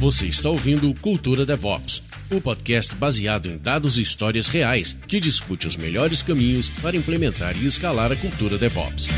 Você está ouvindo Cultura DevOps, o podcast baseado em dados e histórias reais que discute os melhores caminhos para implementar e escalar a cultura DevOps.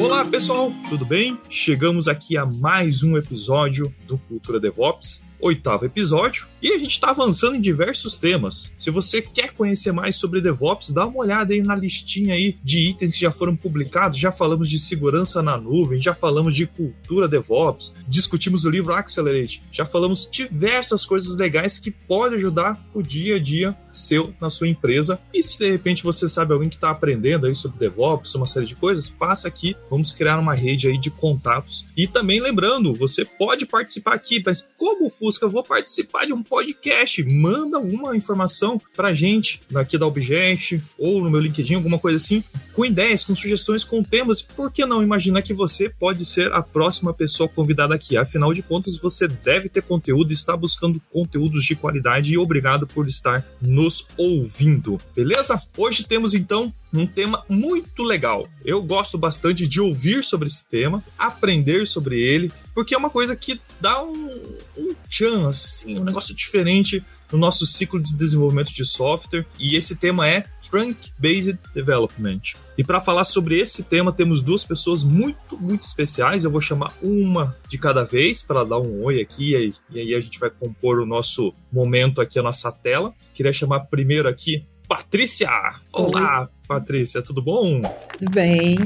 Olá pessoal, tudo bem? Chegamos aqui a mais um episódio do Cultura DevOps oitavo episódio e a gente está avançando em diversos temas. Se você quer conhecer mais sobre DevOps, dá uma olhada aí na listinha aí de itens que já foram publicados. Já falamos de segurança na nuvem, já falamos de cultura DevOps, discutimos o livro Accelerate, já falamos diversas coisas legais que podem ajudar o dia a dia seu na sua empresa. E se de repente você sabe alguém que está aprendendo aí sobre DevOps, uma série de coisas, passa aqui, vamos criar uma rede aí de contatos. E também lembrando, você pode participar aqui, mas como Fusca, vou participar de um podcast. Manda alguma informação pra gente aqui da Objet ou no meu LinkedIn, alguma coisa assim, com ideias, com sugestões, com temas. Por que não imaginar que você pode ser a próxima pessoa convidada aqui? Afinal de contas, você deve ter conteúdo, está buscando conteúdos de qualidade e obrigado por estar nos ouvindo. Beleza? Hoje temos então um tema muito legal. Eu gosto bastante de ouvir sobre esse tema, aprender sobre ele, porque é uma coisa que dá um, um tchan, assim, um negócio diferente no nosso ciclo de desenvolvimento de software. E esse tema é Trunk-Based Development. E para falar sobre esse tema, temos duas pessoas muito, muito especiais. Eu vou chamar uma de cada vez para dar um oi aqui, e aí a gente vai compor o nosso momento aqui, a nossa tela. Queria chamar primeiro aqui Patrícia! Olá, Oi. Patrícia, tudo bom? Tudo bem.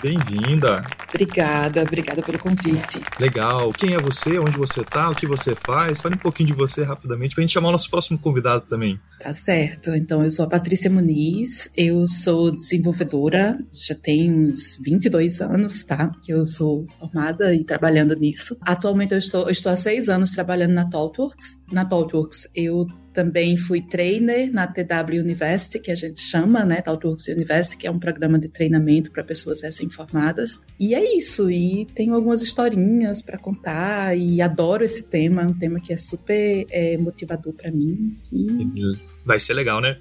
Bem-vinda. Obrigada, obrigada pelo convite. Legal. Quem é você? Onde você está? O que você faz? Fale um pouquinho de você rapidamente para a gente chamar o nosso próximo convidado também. Tá certo. Então, eu sou a Patrícia Muniz, eu sou desenvolvedora, já tem uns 22 anos, tá? Que eu sou formada e trabalhando nisso. Atualmente eu estou, eu estou há seis anos trabalhando na TalkWorks. Na TalkWorks eu também fui trainer na TW University, que a gente chama, né, TalkWorks University, que é um programa de treinamento para pessoas recém-formadas. E é isso, e tenho algumas historinhas para contar e adoro esse tema, é um tema que é super é, motivador para mim. E... Vai ser legal, né?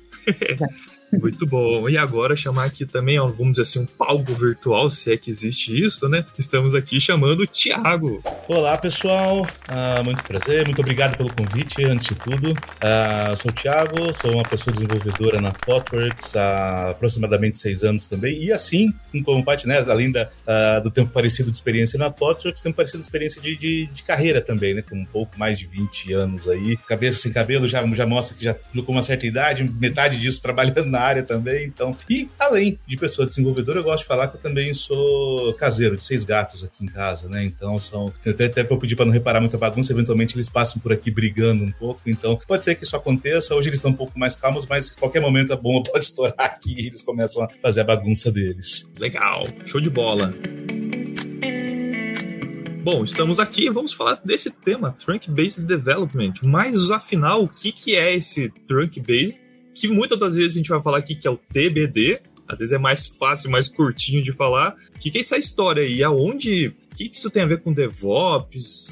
Vai. Muito bom. E agora chamar aqui também, ó, vamos dizer assim, um palco virtual, se é que existe isso, né? Estamos aqui chamando o Thiago. Olá, pessoal. Uh, muito prazer, muito obrigado pelo convite, antes de tudo. Uh, sou o Thiago, sou uma pessoa desenvolvedora na Thoughtworks há aproximadamente seis anos também. E assim, como parte, né, além da, uh, do tempo parecido de experiência na Thoughtworks, tempo parecido de experiência de, de, de, carreira também, né? Com um pouco mais de 20 anos aí. Cabeça sem cabelo já, já mostra que já com uma certa idade, metade disso trabalhando na na área também, então. E além de pessoa desenvolvedora, eu gosto de falar que eu também sou caseiro, de seis gatos aqui em casa, né? Então são. Até, até eu pedir pra não reparar muita bagunça, eventualmente eles passam por aqui brigando um pouco. Então, pode ser que isso aconteça. Hoje eles estão um pouco mais calmos, mas qualquer momento a bomba pode estourar aqui e eles começam a fazer a bagunça deles. Legal, show de bola. Bom, estamos aqui vamos falar desse tema, Trunk Based Development. Mas afinal, o que, que é esse Trunk Based que muitas das vezes a gente vai falar aqui que é o TBD, às vezes é mais fácil, mais curtinho de falar. O que, que é essa história aí? Aonde. O que, que isso tem a ver com DevOps?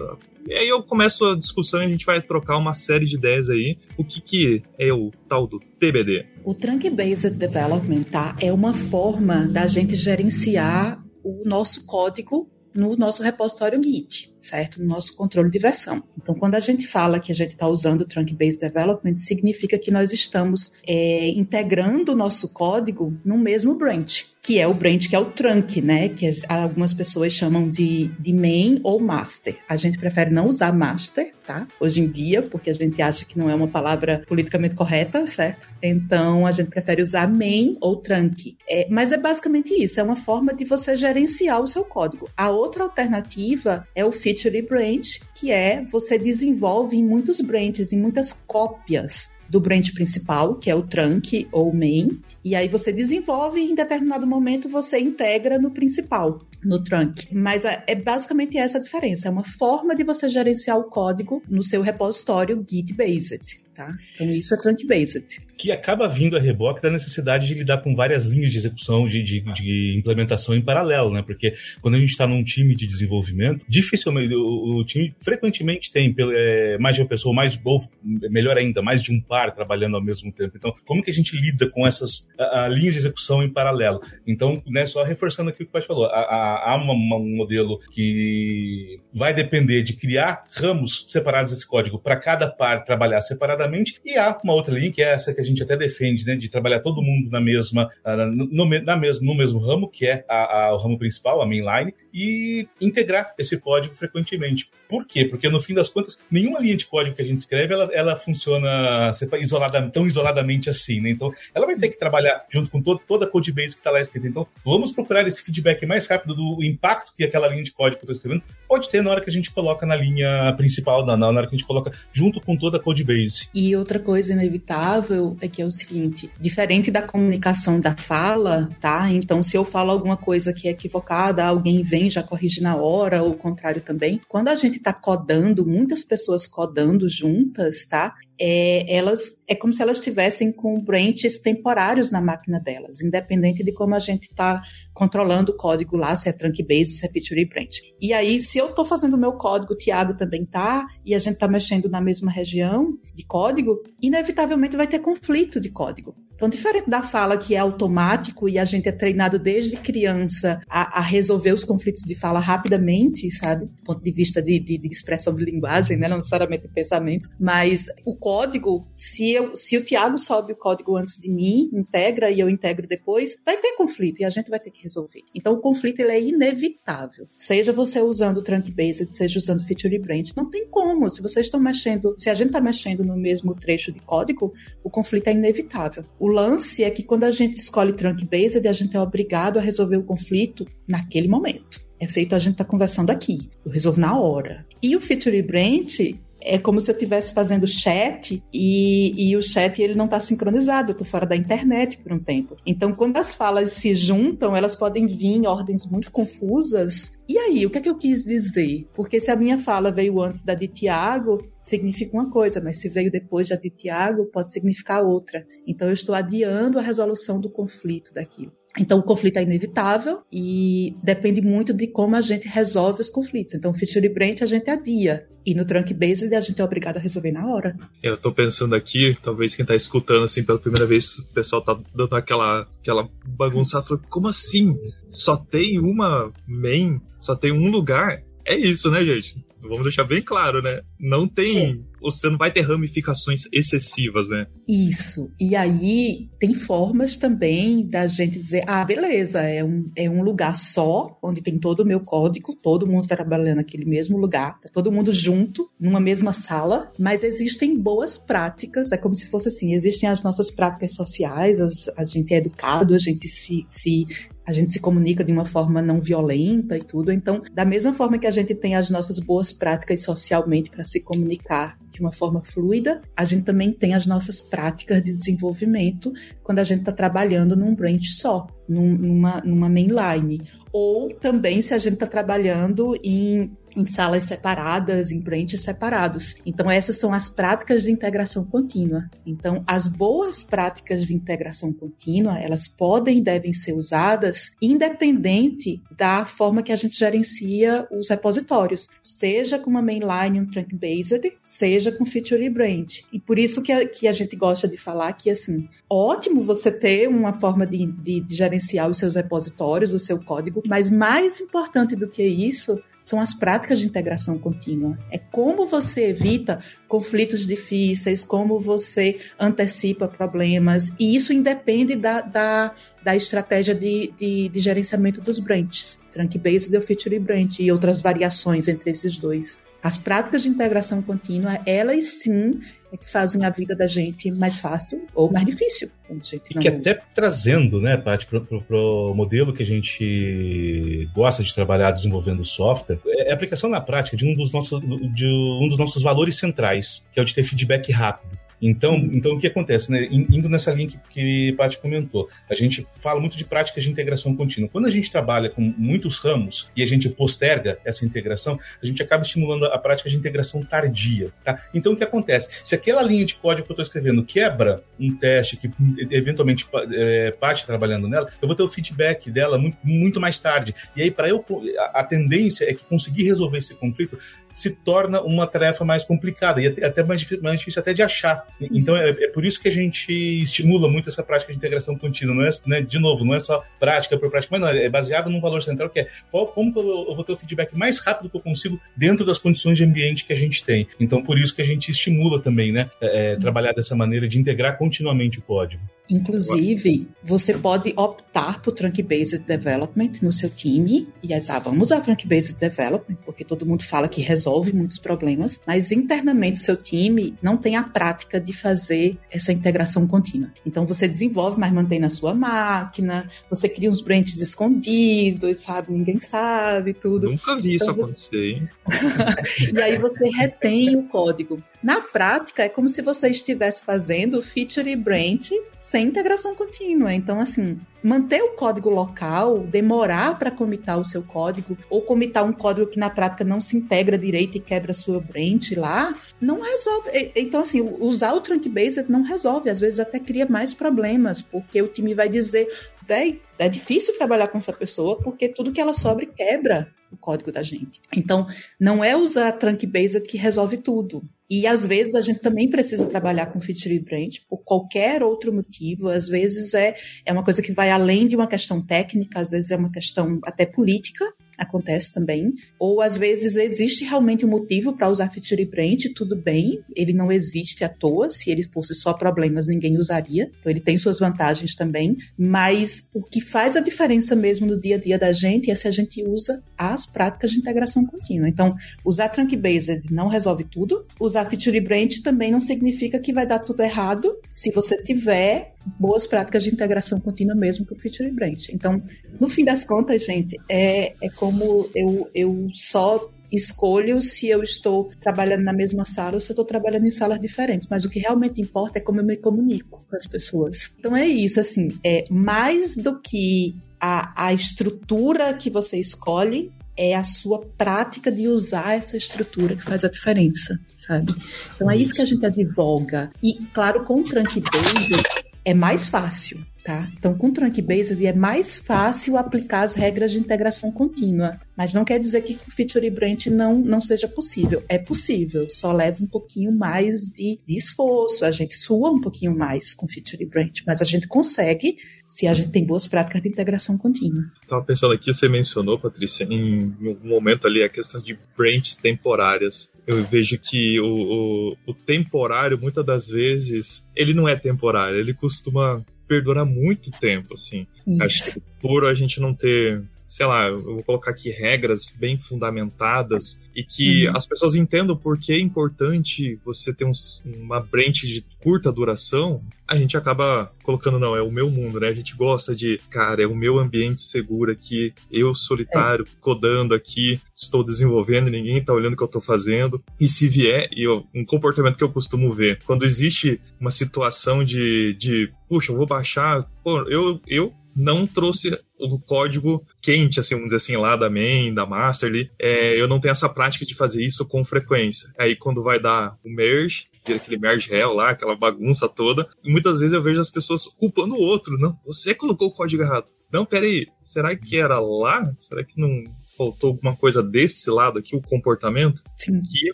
E aí eu começo a discussão e a gente vai trocar uma série de ideias aí. O que, que é o tal do TBD? O Trunk Based Development tá? é uma forma da gente gerenciar o nosso código no nosso repositório Git certo? No nosso controle de versão. Então, quando a gente fala que a gente está usando o Trunk-Based Development, significa que nós estamos é, integrando o nosso código no mesmo branch que é o branch, que é o trunk, né? Que algumas pessoas chamam de, de main ou master. A gente prefere não usar master, tá? Hoje em dia, porque a gente acha que não é uma palavra politicamente correta, certo? Então a gente prefere usar main ou trunk. É, mas é basicamente isso, é uma forma de você gerenciar o seu código. A outra alternativa é o feature branch, que é você desenvolve em muitos branches, em muitas cópias do branch principal, que é o trunk ou main, e aí você desenvolve e em determinado momento você integra no principal, no trunk. Mas é, é basicamente essa a diferença. É uma forma de você gerenciar o código no seu repositório Git-based. Tá? Então isso é trunk-based que acaba vindo a reboque da necessidade de lidar com várias linhas de execução, de, de, de implementação em paralelo, né? Porque quando a gente está num time de desenvolvimento, dificilmente, o, o time frequentemente tem é, mais de uma pessoa, mais, ou melhor ainda, mais de um par trabalhando ao mesmo tempo. Então, como que a gente lida com essas a, a, linhas de execução em paralelo? Então, né, só reforçando aqui o que o Pai falou, há, um modelo que vai depender de criar ramos separados desse código para cada par trabalhar separadamente, e há uma outra linha, que é essa que a gente até defende, né, de trabalhar todo mundo na mesma, ah, no, na mesmo, no mesmo ramo, que é a, a, o ramo principal, a mainline, e integrar esse código frequentemente. Por quê? Porque no fim das contas, nenhuma linha de código que a gente escreve, ela, ela funciona isolada, tão isoladamente assim, né? Então, ela vai ter que trabalhar junto com todo, toda a code base que está lá escrita. Então, vamos procurar esse feedback mais rápido do impacto que aquela linha de código que eu estou escrevendo pode ter na hora que a gente coloca na linha principal, na, na hora que a gente coloca junto com toda a code base. E outra coisa inevitável é que é o seguinte: diferente da comunicação da fala, tá? Então, se eu falo alguma coisa que é equivocada, alguém vem já corrige na hora, ou o contrário também. Quando a gente está codando, muitas pessoas codando juntas, tá? É, elas é como se elas estivessem com branches temporários na máquina delas, independente de como a gente está controlando o código lá, se é trunk base, se é feature branch. E aí, se eu estou fazendo o meu código, o Thiago também tá, e a gente está mexendo na mesma região de código, inevitavelmente vai ter conflito de código. Então, diferente da fala que é automático e a gente é treinado desde criança a, a resolver os conflitos de fala rapidamente, sabe? Do ponto de vista de, de, de expressão de linguagem, né? não necessariamente pensamento. Mas o código, se, eu, se o Tiago sobe o código antes de mim, integra e eu integro depois, vai ter conflito e a gente vai ter que resolver. Então, o conflito ele é inevitável. Seja você usando o trunk based, seja usando feature branch, não tem como. Se vocês estão mexendo, se a gente está mexendo no mesmo trecho de código, o conflito é inevitável. O lance é que quando a gente escolhe trunk based, a gente é obrigado a resolver o conflito naquele momento. É feito a gente tá conversando aqui. Eu resolvo na hora. E o feature branch é como se eu estivesse fazendo chat e, e o chat ele não está sincronizado, eu estou fora da internet por um tempo. Então, quando as falas se juntam, elas podem vir em ordens muito confusas. E aí, o que é que eu quis dizer? Porque se a minha fala veio antes da de Tiago, significa uma coisa, mas se veio depois da de Tiago, pode significar outra. Então, eu estou adiando a resolução do conflito daquilo. Então, o conflito é inevitável e depende muito de como a gente resolve os conflitos. Então, feature branch a gente adia e no trunk based a gente é obrigado a resolver na hora. Eu estou pensando aqui, talvez quem está escutando assim pela primeira vez, o pessoal tá dando aquela, aquela bagunça, falando, como assim? Só tem uma main? Só tem um lugar? É isso, né, gente? Vamos deixar bem claro, né? Não tem. É. Você não vai ter ramificações excessivas, né? Isso. E aí tem formas também da gente dizer: ah, beleza, é um, é um lugar só, onde tem todo o meu código, todo mundo trabalhando naquele mesmo lugar, tá todo mundo junto, numa mesma sala, mas existem boas práticas, é como se fosse assim: existem as nossas práticas sociais, as, a gente é educado, a gente se, se a gente se comunica de uma forma não violenta e tudo. Então, da mesma forma que a gente tem as nossas boas práticas socialmente para se comunicar de uma forma fluida, a gente também tem as nossas práticas de desenvolvimento quando a gente está trabalhando num branch só, num, numa, numa mainline. Ou também se a gente está trabalhando em em salas separadas, em branches separados. Então, essas são as práticas de integração contínua. Então, as boas práticas de integração contínua, elas podem e devem ser usadas independente da forma que a gente gerencia os repositórios, seja com uma mainline, um trunk-based, seja com feature branch. E por isso que a, que a gente gosta de falar que, assim, ótimo você ter uma forma de, de, de gerenciar os seus repositórios, o seu código, mas mais importante do que isso são as práticas de integração contínua. É como você evita conflitos difíceis, como você antecipa problemas, e isso independe da, da, da estratégia de, de, de gerenciamento dos branches, Frank-based ou Feature Branch, e outras variações entre esses dois. As práticas de integração contínua, elas sim é que fazem a vida da gente mais fácil ou mais difícil. E que até trazendo, né, Paty, para o modelo que a gente gosta de trabalhar desenvolvendo software, é a aplicação na prática de um dos nossos, de um dos nossos valores centrais, que é o de ter feedback rápido. Então, então o que acontece, né? Indo nessa linha que, que Paty comentou, a gente fala muito de práticas de integração contínua. Quando a gente trabalha com muitos ramos e a gente posterga essa integração, a gente acaba estimulando a prática de integração tardia, tá? Então, o que acontece? Se aquela linha de código que eu estou escrevendo quebra um teste que eventualmente é, parte trabalhando nela, eu vou ter o feedback dela muito, muito mais tarde. E aí, para eu, a, a tendência é que conseguir resolver esse conflito se torna uma tarefa mais complicada e até mais difícil, mais difícil até de achar. Sim. Então é, é, por isso que a gente estimula muito essa prática de integração contínua. Não é, né, de novo, não é só prática por prática, mas não, é baseado num valor central que é qual, como que eu, eu, vou ter o feedback mais rápido que eu consigo dentro das condições de ambiente que a gente tem. Então por isso que a gente estimula também, né, é, é trabalhar dessa maneira de integrar continuamente o código. Inclusive, você pode optar por Trunk-Based Development no seu time. E ah, vamos usar Trunk-Based Development, porque todo mundo fala que resolve muitos problemas, mas internamente seu time não tem a prática de fazer essa integração contínua. Então você desenvolve, mas mantém na sua máquina, você cria uns branches escondidos, sabe? Ninguém sabe, tudo. Nunca vi então, isso você... acontecer, hein? e aí você retém o código. Na prática, é como se você estivesse fazendo feature branch sem integração contínua. Então, assim, manter o código local, demorar para comitar o seu código, ou comitar um código que na prática não se integra direito e quebra a sua branch lá, não resolve. Então, assim, usar o trunk based não resolve. Às vezes até cria mais problemas, porque o time vai dizer, véi, é difícil trabalhar com essa pessoa porque tudo que ela sobre quebra o código da gente. Então, não é usar trunk based que resolve tudo. E às vezes a gente também precisa trabalhar com feature branch por qualquer outro motivo. Às vezes é, é uma coisa que vai além de uma questão técnica, às vezes é uma questão até política acontece também. Ou às vezes existe realmente um motivo para usar feature branch, tudo bem, ele não existe à toa, se ele fosse só problemas ninguém usaria, então ele tem suas vantagens também, mas o que faz a diferença mesmo no dia a dia da gente é se a gente usa as práticas de integração contínua. Então, usar trunk-based não resolve tudo, usar feature branch também não significa que vai dar tudo errado se você tiver boas práticas de integração contínua mesmo para o feature branch. Então, no fim das contas, gente, é, é como eu, eu só escolho se eu estou trabalhando na mesma sala ou se eu estou trabalhando em salas diferentes, mas o que realmente importa é como eu me comunico com as pessoas. Então é isso, assim, é mais do que a, a estrutura que você escolhe, é a sua prática de usar essa estrutura que faz a diferença, sabe? Então é isso que a gente advoga. E, claro, com o Trunk Base é mais fácil, tá? Então, com o Trunk Based é mais fácil aplicar as regras de integração contínua. Mas não quer dizer que com Feature Branch não, não seja possível. É possível, só leva um pouquinho mais de, de esforço. A gente sua um pouquinho mais com Feature Branch, mas a gente consegue se a gente tem boas práticas de integração contínua. Estava pensando aqui, você mencionou, Patrícia, em, em algum momento ali a questão de branches temporárias eu vejo que o, o, o, temporário, muitas das vezes, ele não é temporário, ele costuma perdurar muito tempo, assim. Isso. Acho que por a gente não ter sei lá, eu vou colocar aqui regras bem fundamentadas e que uhum. as pessoas entendam por que é importante você ter um, uma branch de curta duração, a gente acaba colocando, não, é o meu mundo, né? A gente gosta de, cara, é o meu ambiente seguro aqui, eu solitário, é. codando aqui, estou desenvolvendo, ninguém tá olhando o que eu tô fazendo. E se vier, e eu, um comportamento que eu costumo ver, quando existe uma situação de, de puxa, eu vou baixar, pô, eu, eu não trouxe o código quente, assim, vamos dizer assim, lá da main, da master ali. É, eu não tenho essa prática de fazer isso com frequência. Aí quando vai dar o merge, aquele merge hell lá, aquela bagunça toda, e muitas vezes eu vejo as pessoas culpando o outro. Não, você colocou o código errado. Não, peraí, será que era lá? Será que não faltou alguma coisa desse lado aqui, o comportamento? Sim. Que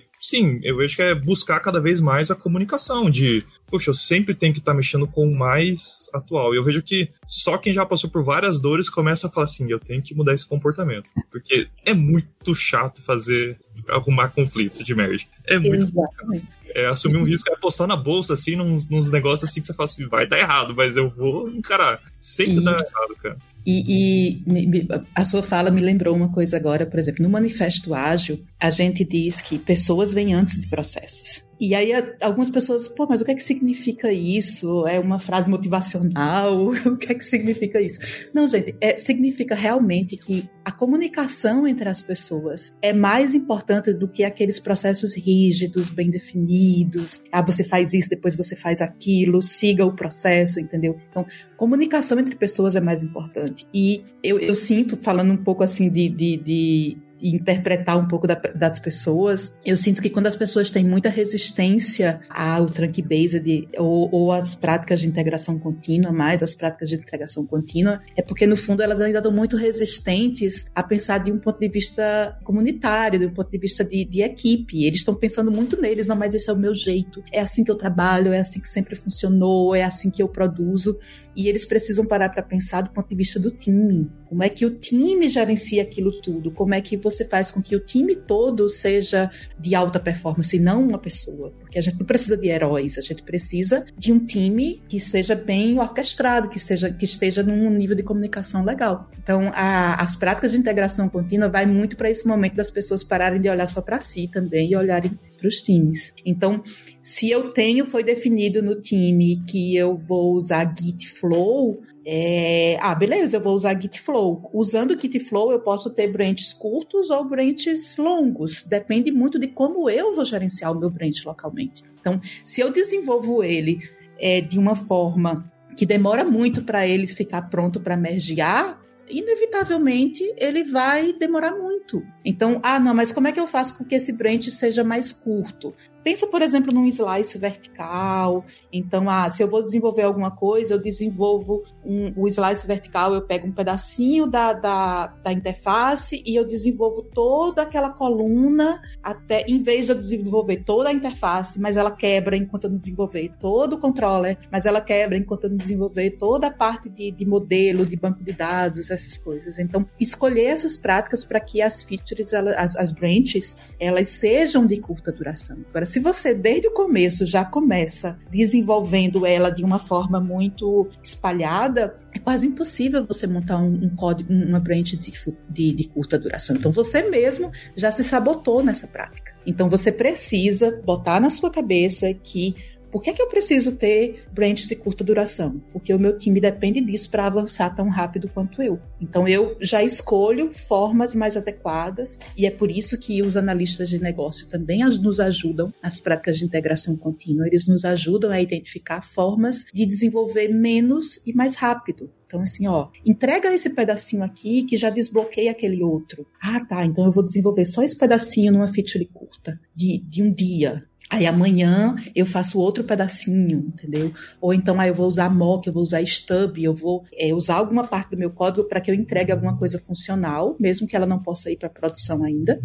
sim, eu vejo que é buscar cada vez mais a comunicação de, poxa, eu sempre tenho que estar tá mexendo com o mais atual. E eu vejo que só quem já passou por várias dores começa a falar assim, eu tenho que mudar esse comportamento. Porque é muito chato fazer, arrumar conflito de merge. É muito Exatamente. É, assumir um risco é apostar na bolsa, assim, nos, nos negócios assim que você fala assim, vai dar errado, mas eu vou encarar. Sempre Isso. dá errado, cara. E, e, a sua fala me lembrou uma coisa agora, por exemplo, no Manifesto Ágil, a gente diz que pessoas vêm antes de processos. E aí algumas pessoas, pô, mas o que é que significa isso? É uma frase motivacional? o que é que significa isso? Não, gente, é, significa realmente que a comunicação entre as pessoas é mais importante do que aqueles processos rígidos, bem definidos. Ah, você faz isso, depois você faz aquilo, siga o processo, entendeu? Então, comunicação entre pessoas é mais importante. E eu, eu sinto, falando um pouco assim de, de, de e interpretar um pouco da, das pessoas, eu sinto que quando as pessoas têm muita resistência ao trunk-based ou, ou às práticas de integração contínua, mais as práticas de integração contínua, é porque no fundo elas ainda estão muito resistentes a pensar de um ponto de vista comunitário, de um ponto de vista de, de equipe. Eles estão pensando muito neles, não, mas esse é o meu jeito, é assim que eu trabalho, é assim que sempre funcionou, é assim que eu produzo e eles precisam parar para pensar do ponto de vista do time. Como é que o time gerencia aquilo tudo? Como é que você faz com que o time todo seja de alta performance e não uma pessoa? Porque a gente não precisa de heróis, a gente precisa de um time que seja bem orquestrado, que, seja, que esteja num nível de comunicação legal. Então, a, as práticas de integração contínua vai muito para esse momento das pessoas pararem de olhar só para si também e olharem para os times. Então, se eu tenho, foi definido no time que eu vou usar Git Flow, é, ah, beleza, eu vou usar Git Flow. Usando o Git Flow, eu posso ter branches curtos ou branches longos. Depende muito de como eu vou gerenciar o meu branch localmente. Então, se eu desenvolvo ele é, de uma forma que demora muito para ele ficar pronto para mergear, inevitavelmente ele vai demorar muito. Então, ah, não, mas como é que eu faço com que esse branch seja mais curto? Pensa, por exemplo, num slice vertical. Então, ah, se eu vou desenvolver alguma coisa, eu desenvolvo um, o slice vertical, eu pego um pedacinho da, da, da, interface e eu desenvolvo toda aquela coluna até, em vez de eu desenvolver toda a interface, mas ela quebra enquanto eu desenvolver todo o controller, mas ela quebra enquanto eu desenvolver toda a parte de, de modelo, de banco de dados, essas coisas. Então, escolher essas práticas para que as features, as, as branches, elas sejam de curta duração. Agora, se você desde o começo já começa desenvolvendo ela de uma forma muito espalhada, é quase impossível você montar um, um código, uma branch de, de, de, curta duração. Então você mesmo já se sabotou nessa prática. Então você precisa botar na sua cabeça que por que, é que eu preciso ter branches de curta duração? Porque o meu time depende disso para avançar tão rápido quanto eu. Então eu já escolho formas mais adequadas e é por isso que os analistas de negócio também nos ajudam nas práticas de integração contínua. Eles nos ajudam a identificar formas de desenvolver menos e mais rápido. Então, assim, ó, entrega esse pedacinho aqui que já desbloqueia aquele outro. Ah, tá, então eu vou desenvolver só esse pedacinho numa feature curta, de, de um dia. Aí amanhã eu faço outro pedacinho, entendeu? Ou então aí eu vou usar mock, eu vou usar stub, eu vou é, usar alguma parte do meu código para que eu entregue alguma coisa funcional, mesmo que ela não possa ir para produção ainda.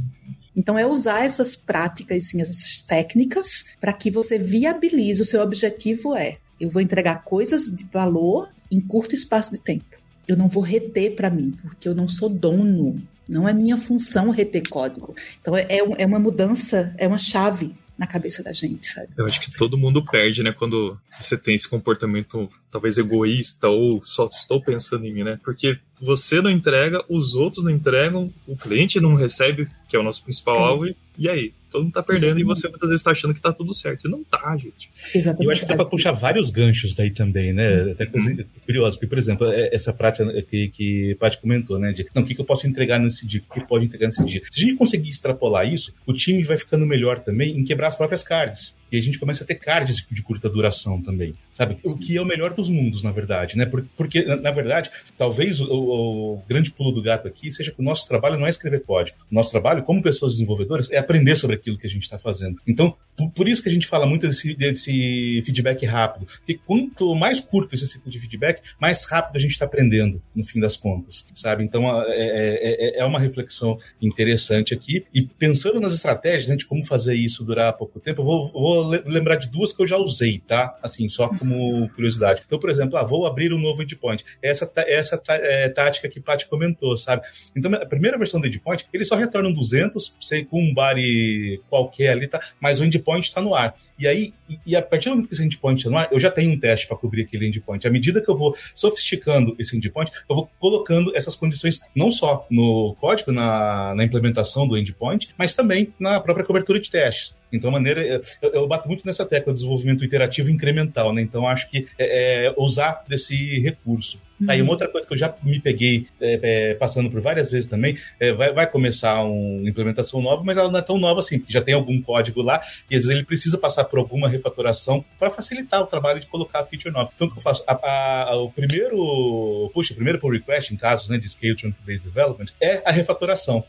Então é usar essas práticas, sim, essas técnicas, para que você viabilize. O seu objetivo é: eu vou entregar coisas de valor em curto espaço de tempo. Eu não vou reter para mim, porque eu não sou dono. Não é minha função reter código. Então é, é uma mudança, é uma chave na cabeça da gente, sabe? Eu acho que todo mundo perde, né, quando você tem esse comportamento talvez egoísta ou só estou pensando em mim, né? Porque você não entrega, os outros não entregam, o cliente não recebe, que é o nosso principal alvo, e, e aí? todo mundo tá perdendo Exatamente. e você muitas vezes tá achando que tá tudo certo. E não tá, gente. Exatamente. E eu acho que dá pra puxar vários ganchos daí também, né? Até coisa uhum. curiosa, porque, por exemplo, é, essa prática que, que Paty comentou, né? De não, o que, que eu posso entregar nesse dia, o que, que pode entregar nesse dia. Se a gente conseguir extrapolar isso, o time vai ficando melhor também em quebrar as próprias cards e a gente começa a ter cards de curta duração também, sabe? O que é o melhor dos mundos, na verdade, né? Porque, na verdade, talvez o, o, grande pulo do gato aqui seja que o nosso trabalho não é escrever código. O nosso trabalho, como pessoas desenvolvedoras, é aprender sobre aquilo que a gente está fazendo. Então, por isso que a gente fala muito desse, desse feedback rápido. Porque quanto mais curto esse ciclo de feedback, mais rápido a gente está aprendendo, no fim das contas, sabe? Então, é, é, é, é uma reflexão interessante aqui. E pensando nas estratégias né, de como fazer isso durar pouco tempo, eu vou, vou lembrar de duas que eu já usei, tá? Assim, só como curiosidade. Então, por exemplo, ah, vou abrir um novo endpoint. Essa, essa é, tática que Paty comentou, sabe? Então, a primeira versão do endpoint, ele só retorna um 200, sei, com um body qualquer ali, tá? Mas o endpoint está no ar. E aí, e, a partir do momento que esse endpoint está no ar, eu já tenho um teste para cobrir aquele endpoint. À medida que eu vou sofisticando esse endpoint, eu vou colocando essas condições não só no código, na, na implementação do endpoint, mas também na própria cobertura de testes. Então, maneira. Eu, eu, bato muito nessa tecla do desenvolvimento iterativo incremental, né? Então, acho que é, é usar desse recurso. Uhum. Aí, uma outra coisa que eu já me peguei é, é, passando por várias vezes também, é, vai, vai começar uma implementação nova, mas ela não é tão nova assim, porque já tem algum código lá e às vezes ele precisa passar por alguma refatoração para facilitar o trabalho de colocar a feature nova. Então, o que eu faço? A, a, o primeiro, puxa, o primeiro pull request, em casos né, de Scale Trunk Based Development, é a refatoração.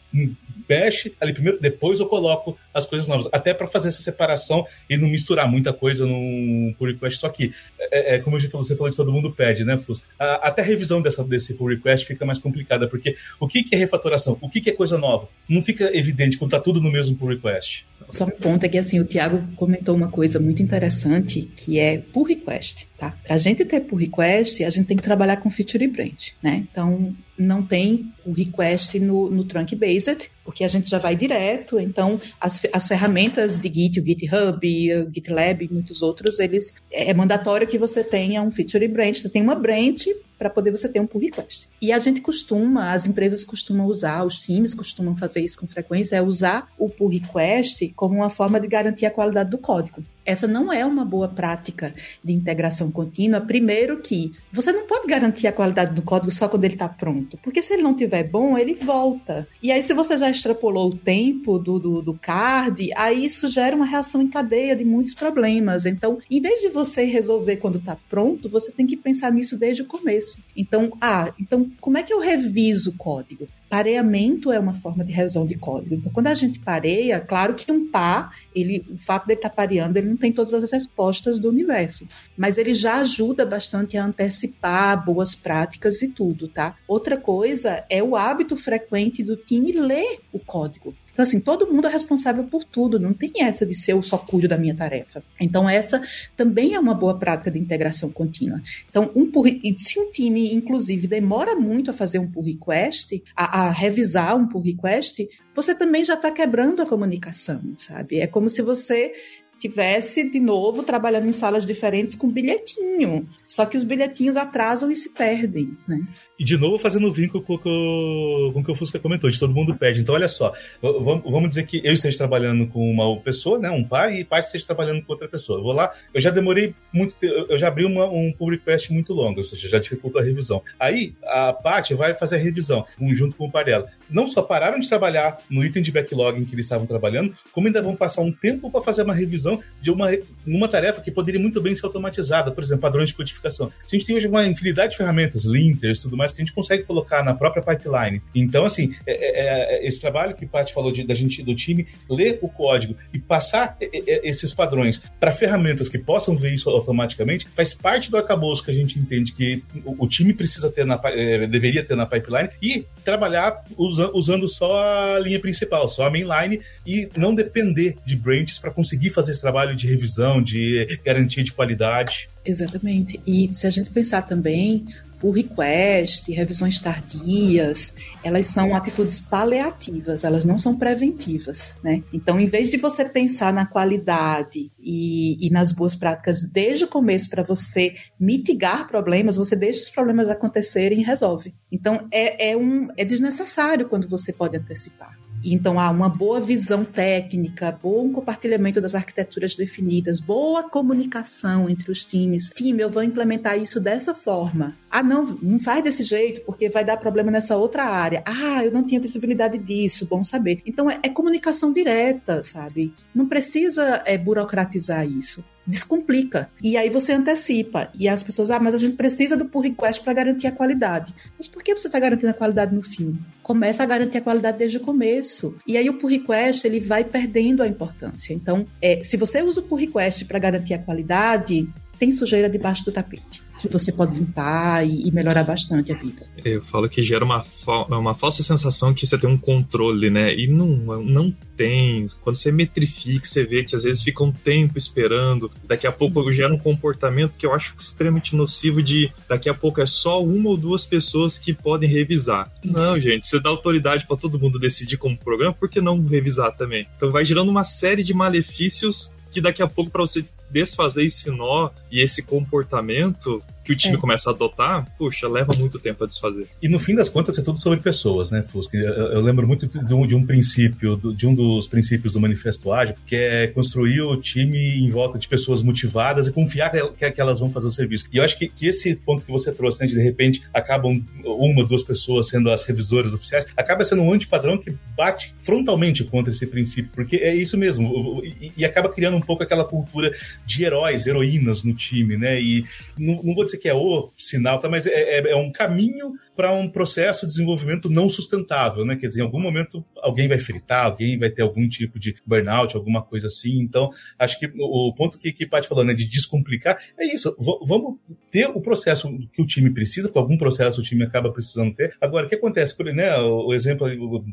Bash ali primeiro, depois eu coloco as coisas novas, até para fazer essa separação e não misturar muita coisa num pull request. Só que, é, é como a gente falou, você falou de todo mundo pede, né, Fusca? A, até a revisão dessa, desse pull request fica mais complicada, porque o que, que é refatoração? O que, que é coisa nova? Não fica evidente quando está tudo no mesmo pull request. Só um ponto é que assim, o Tiago comentou uma coisa muito interessante que é pull request, tá? Para a gente ter pull request, a gente tem que trabalhar com feature branch, né? Então, não tem o request no, no trunk based, porque a gente já vai direto. Então, as, as ferramentas de Git, o GitHub, o GitLab e muitos outros, eles é mandatório que você tenha um feature branch. Você tem uma branch para poder você ter um pull request. E a gente costuma, as empresas costumam usar, os times costumam fazer isso com frequência, é usar o pull request como uma forma de garantir a qualidade do código. Essa não é uma boa prática de integração contínua. Primeiro que você não pode garantir a qualidade do código só quando ele está pronto, porque se ele não estiver bom, ele volta. E aí, se você já extrapolou o tempo do, do, do card, aí isso gera uma reação em cadeia de muitos problemas. Então, em vez de você resolver quando está pronto, você tem que pensar nisso desde o começo. Então, ah, então como é que eu reviso o código? Pareamento é uma forma de revisão de código. Então, quando a gente pareia, claro que um par, ele, o fato de ele estar tá pareando, ele não tem todas as respostas do universo, mas ele já ajuda bastante a antecipar boas práticas e tudo, tá? Outra coisa é o hábito frequente do time ler o código. Então, assim, todo mundo é responsável por tudo, não tem essa de ser eu só cuido da minha tarefa. Então, essa também é uma boa prática de integração contínua. Então, um pull, e se um time, inclusive, demora muito a fazer um pull request, a, a revisar um pull request, você também já está quebrando a comunicação, sabe? É como se você tivesse de novo trabalhando em salas diferentes com bilhetinho. Só que os bilhetinhos atrasam e se perdem, né? E de novo fazendo vínculo com, com, com o que o Fusca comentou, de todo mundo pede. Então, olha só, vamos dizer que eu esteja trabalhando com uma pessoa, né, um pai, e pai esteja trabalhando com outra pessoa. Eu vou lá, eu já demorei muito, eu já abri uma, um pull request muito longo, ou seja, já dificulta a revisão. Aí, a Paty vai fazer a revisão, junto com o pai dela. Não só pararam de trabalhar no item de backlog em que eles estavam trabalhando, como ainda vão passar um tempo para fazer uma revisão de uma, uma tarefa que poderia muito bem ser automatizada, por exemplo, padrões de codificação. A gente tem hoje uma infinidade de ferramentas, linters, tudo mais, que a gente consegue colocar na própria pipeline. Então, assim, é, é, é esse trabalho que o Paty falou de, da gente, do time, ler o código e passar é, é, esses padrões para ferramentas que possam ver isso automaticamente, faz parte do arcabouço que a gente entende que o, o time precisa ter, na, deveria ter na pipeline e trabalhar usa, usando só a linha principal, só a mainline e não depender de branches para conseguir fazer esse trabalho de revisão, de garantia de qualidade. Exatamente. E se a gente pensar também, por request, revisões tardias, elas são atitudes paliativas, elas não são preventivas, né? Então, em vez de você pensar na qualidade e, e nas boas práticas desde o começo para você mitigar problemas, você deixa os problemas acontecerem e resolve. Então, é, é, um, é desnecessário quando você pode antecipar. Então, há uma boa visão técnica, bom compartilhamento das arquiteturas definidas, boa comunicação entre os times. Time, eu vou implementar isso dessa forma. Ah, não, não faz desse jeito, porque vai dar problema nessa outra área. Ah, eu não tinha visibilidade disso, bom saber. Então, é, é comunicação direta, sabe? Não precisa é, burocratizar isso descomplica. E aí você antecipa. E as pessoas, ah, mas a gente precisa do pull request para garantir a qualidade. Mas por que você está garantindo a qualidade no fim? Começa a garantir a qualidade desde o começo. E aí o pull request ele vai perdendo a importância. Então, é, se você usa o pull request para garantir a qualidade, tem sujeira debaixo do tapete você pode limpar e, e, melhorar bastante a vida. Eu falo que gera uma, uma falsa sensação que você tem um controle, né? E não, não tem. Quando você metrifica, você vê que às vezes fica um tempo esperando, daqui a pouco gera um comportamento que eu acho extremamente nocivo de daqui a pouco é só uma ou duas pessoas que podem revisar. Não, gente, você dá autoridade para todo mundo decidir como programa, por que não revisar também? Então vai gerando uma série de malefícios que daqui a pouco para você desfazer esse nó e esse comportamento que o time é. começa a adotar, puxa, leva muito tempo a desfazer. E no fim das contas é tudo sobre pessoas, né, Fusca? Eu, eu lembro muito de um, de um princípio, de um dos princípios do Manifesto Ágil, que é construir o time em volta de pessoas motivadas e confiar que, que elas vão fazer o serviço. E eu acho que, que esse ponto que você trouxe, né, de de repente acabam uma, duas pessoas sendo as revisoras oficiais, acaba sendo um antipadrão que bate frontalmente contra esse princípio, porque é isso mesmo, e, e acaba criando um pouco aquela cultura de heróis, heroínas no time, né? E não, não vou dizer que é o sinal, tá? mas é, é, é um caminho para um processo de desenvolvimento não sustentável, né? Quer dizer, em algum momento alguém vai fritar, alguém vai ter algum tipo de burnout, alguma coisa assim. Então, acho que o ponto que, que Paty falou, né, de descomplicar, é isso. V vamos ter o processo que o time precisa, porque algum processo o time acaba precisando ter. Agora, o que acontece? Por, né, o exemplo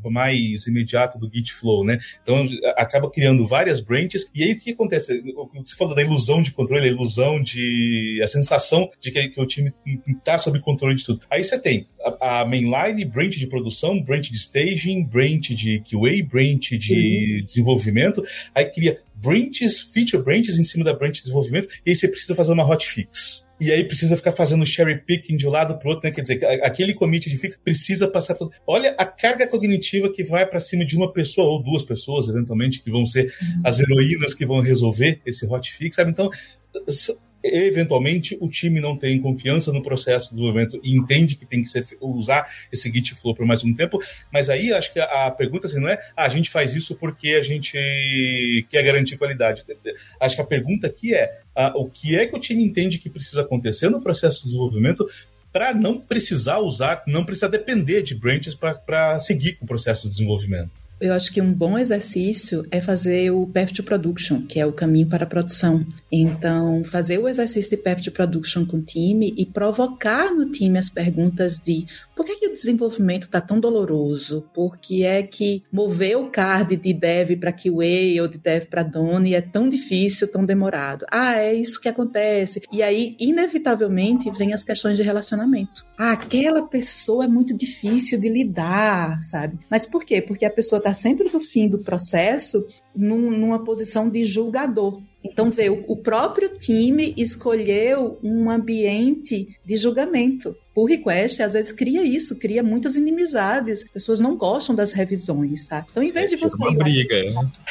mais imediato do Git Flow, né? Então, acaba criando várias branches, e aí o que acontece? Você falou da ilusão de controle, a ilusão de. a sensação de que, que o time está sob controle de tudo. Aí você tem a, mainline, branch de produção, branch de staging, branch de QA, branch de desenvolvimento. Aí cria branches, feature branches em cima da branch de desenvolvimento, e aí você precisa fazer uma hotfix. E aí precisa ficar fazendo cherry picking de um lado para o outro, né? Quer dizer, aquele commit de fix precisa passar por... Olha a carga cognitiva que vai para cima de uma pessoa ou duas pessoas, eventualmente, que vão ser uhum. as heroínas que vão resolver esse hotfix, sabe? Então, eventualmente o time não tem confiança no processo de desenvolvimento e entende que tem que ser, usar esse Git Flow por mais um tempo, mas aí acho que a, a pergunta assim, não é ah, a gente faz isso porque a gente quer garantir qualidade. Acho que a pergunta aqui é ah, o que é que o time entende que precisa acontecer no processo de desenvolvimento para não precisar usar, não precisar depender de branches para seguir com o processo de desenvolvimento. Eu acho que um bom exercício é fazer o Path to Production, que é o caminho para a produção. Então, fazer o exercício de Path to Production com o time e provocar no time as perguntas de por que, que o desenvolvimento está tão doloroso? Por que é que mover o card de dev para QA ou de dev para Doni é tão difícil, tão demorado? Ah, é isso que acontece. E aí, inevitavelmente, vem as questões de relacionamento. Ah, aquela pessoa é muito difícil de lidar, sabe? Mas por quê? Porque a pessoa está sempre no fim do processo num, numa posição de julgador. Então, vê, o próprio time escolheu um ambiente de julgamento. Pull request, às vezes, cria isso, cria muitas inimizades. As pessoas não gostam das revisões, tá? Então, em vez é, de você. Uma briga, é.